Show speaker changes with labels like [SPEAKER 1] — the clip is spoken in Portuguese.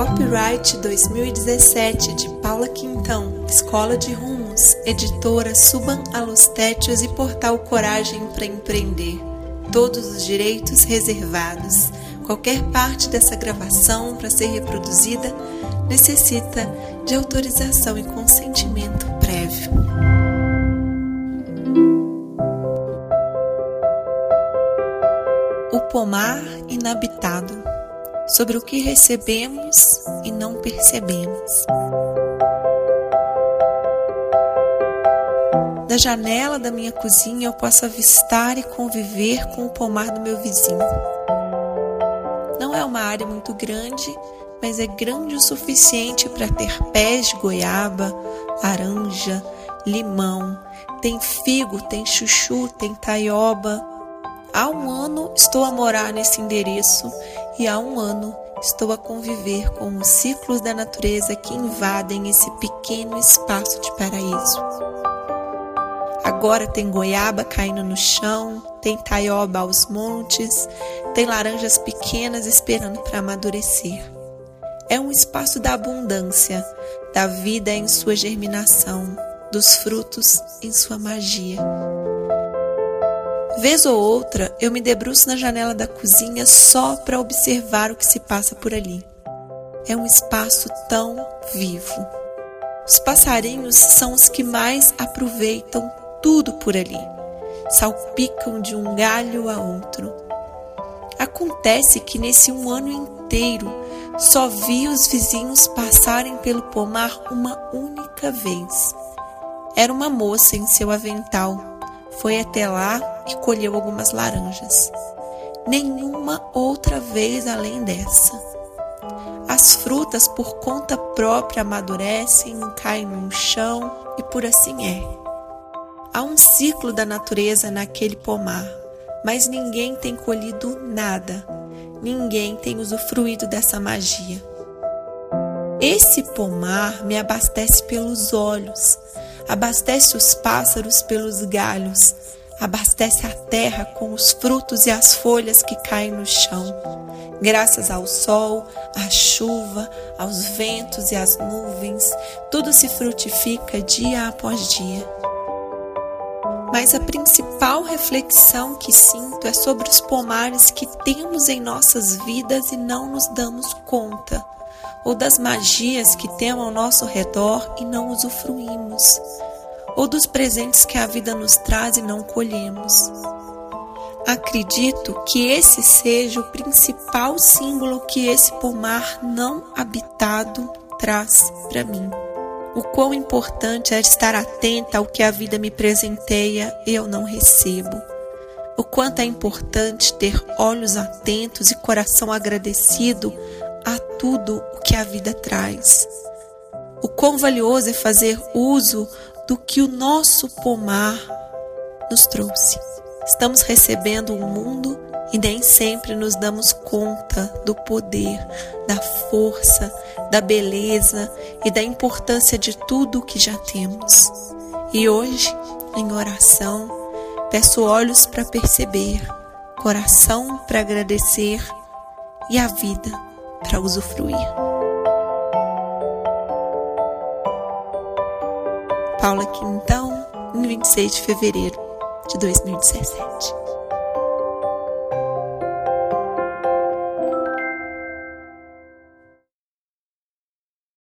[SPEAKER 1] Copyright 2017 de Paula Quintão, Escola de Rumos, editora Suban Alostétios e Portal Coragem para Empreender. Todos os direitos reservados. Qualquer parte dessa gravação para ser reproduzida necessita de autorização e consentimento prévio. O pomar inabitado sobre o que recebemos e não percebemos. Da janela da minha cozinha eu posso avistar e conviver com o pomar do meu vizinho. Não é uma área muito grande, mas é grande o suficiente para ter pés de goiaba, laranja, limão, tem figo, tem chuchu, tem taioba. Há um ano estou a morar nesse endereço e há um ano estou a conviver com os ciclos da natureza que invadem esse pequeno espaço de paraíso. Agora tem goiaba caindo no chão, tem taioba aos montes, tem laranjas pequenas esperando para amadurecer. É um espaço da abundância, da vida em sua germinação, dos frutos em sua magia. Vez ou outra, eu me debruço na janela da cozinha só para observar o que se passa por ali. É um espaço tão vivo. Os passarinhos são os que mais aproveitam tudo por ali. Salpicam de um galho a outro. Acontece que nesse um ano inteiro só vi os vizinhos passarem pelo pomar uma única vez. Era uma moça em seu avental foi até lá colheu algumas laranjas. Nenhuma outra vez além dessa. As frutas, por conta própria, amadurecem, caem no chão e por assim é. Há um ciclo da natureza naquele pomar, mas ninguém tem colhido nada, ninguém tem usufruído dessa magia. Esse pomar me abastece pelos olhos, abastece os pássaros pelos galhos, abastece a terra com os frutos e as folhas que caem no chão. Graças ao sol, à chuva, aos ventos e às nuvens, tudo se frutifica dia após dia. Mas a principal reflexão que sinto é sobre os pomares que temos em nossas vidas e não nos damos conta ou das magias que temos ao nosso redor e não usufruímos, ou dos presentes que a vida nos traz e não colhemos. Acredito que esse seja o principal símbolo que esse pomar não habitado traz para mim. O quão importante é estar atenta ao que a vida me presenteia e eu não recebo. O quanto é importante ter olhos atentos e coração agradecido a tudo o que a vida traz. O quão valioso é fazer uso do que o nosso pomar nos trouxe. Estamos recebendo um mundo e nem sempre nos damos conta do poder, da força, da beleza e da importância de tudo o que já temos. E hoje, em oração, peço olhos para perceber, coração para agradecer e a vida para usufruir. Paula Quintão, em 26 de fevereiro de 2017.